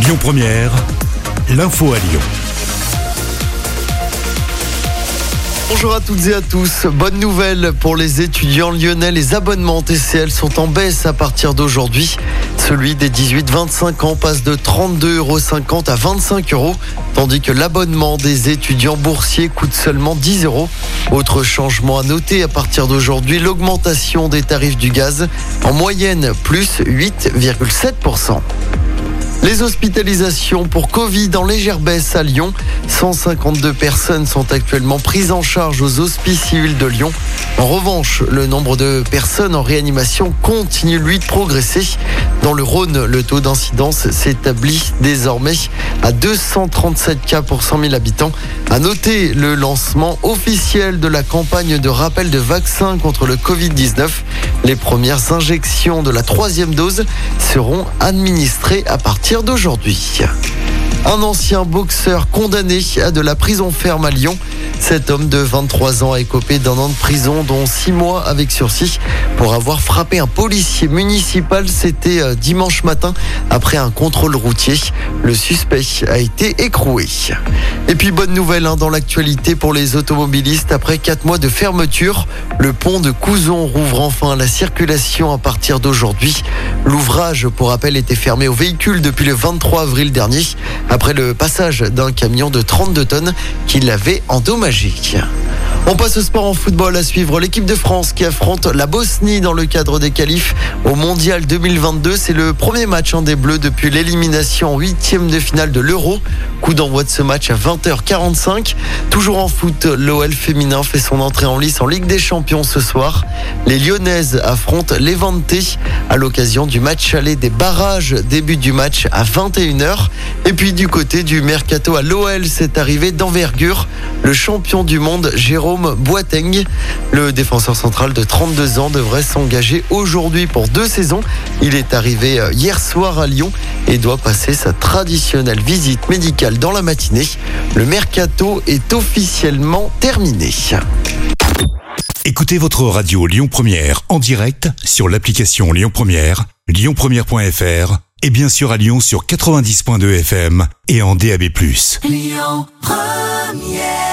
Lyon Première, l'info à Lyon. Bonjour à toutes et à tous. Bonne nouvelle pour les étudiants lyonnais. Les abonnements TCL sont en baisse à partir d'aujourd'hui. Celui des 18-25 ans passe de 32,50 euros à 25 euros, tandis que l'abonnement des étudiants boursiers coûte seulement 10 euros. Autre changement à noter à partir d'aujourd'hui, l'augmentation des tarifs du gaz, en moyenne plus 8,7%. Les hospitalisations pour Covid en légère baisse à Lyon. 152 personnes sont actuellement prises en charge aux hospices civils de Lyon. En revanche, le nombre de personnes en réanimation continue lui de progresser. Dans le Rhône, le taux d'incidence s'établit désormais à 237 cas pour 100 000 habitants. À noter le lancement officiel de la campagne de rappel de vaccins contre le Covid-19. Les premières injections de la troisième dose seront administrées à partir d'aujourd'hui. Un ancien boxeur condamné à de la prison ferme à Lyon. Cet homme de 23 ans a écopé d'un an de prison, dont 6 mois avec sursis, pour avoir frappé un policier municipal. C'était euh, dimanche matin, après un contrôle routier. Le suspect a été écroué. Et puis, bonne nouvelle hein, dans l'actualité pour les automobilistes. Après 4 mois de fermeture, le pont de Couzon rouvre enfin la circulation à partir d'aujourd'hui. L'ouvrage, pour rappel, était fermé aux véhicules depuis le 23 avril dernier après le passage d'un camion de 32 tonnes qui l'avait endommagé. On passe au sport en football à suivre l'équipe de France qui affronte la Bosnie dans le cadre des qualifs au Mondial 2022. C'est le premier match en des Bleus depuis l'élimination en huitième de finale de l'Euro. Coup d'envoi de ce match à 20h45. Toujours en foot, l'OL féminin fait son entrée en lice en Ligue des Champions ce soir. Les Lyonnaises affrontent Levante à l'occasion du match aller des barrages. Début du match à 21h. Et puis du côté du mercato à l'OL, c'est arrivé d'envergure. Le champion du monde, Jérôme Boateng, le défenseur central de 32 ans, devrait s'engager aujourd'hui pour deux saisons. Il est arrivé euh, hier soir à Lyon et doit passer sa traditionnelle visite médicale dans la matinée. Le mercato est officiellement terminé. Écoutez votre radio Lyon Première en direct sur l'application Lyon Première, lyonpremière.fr et bien sûr à Lyon sur 90.2 FM et en DAB+. Lyon Première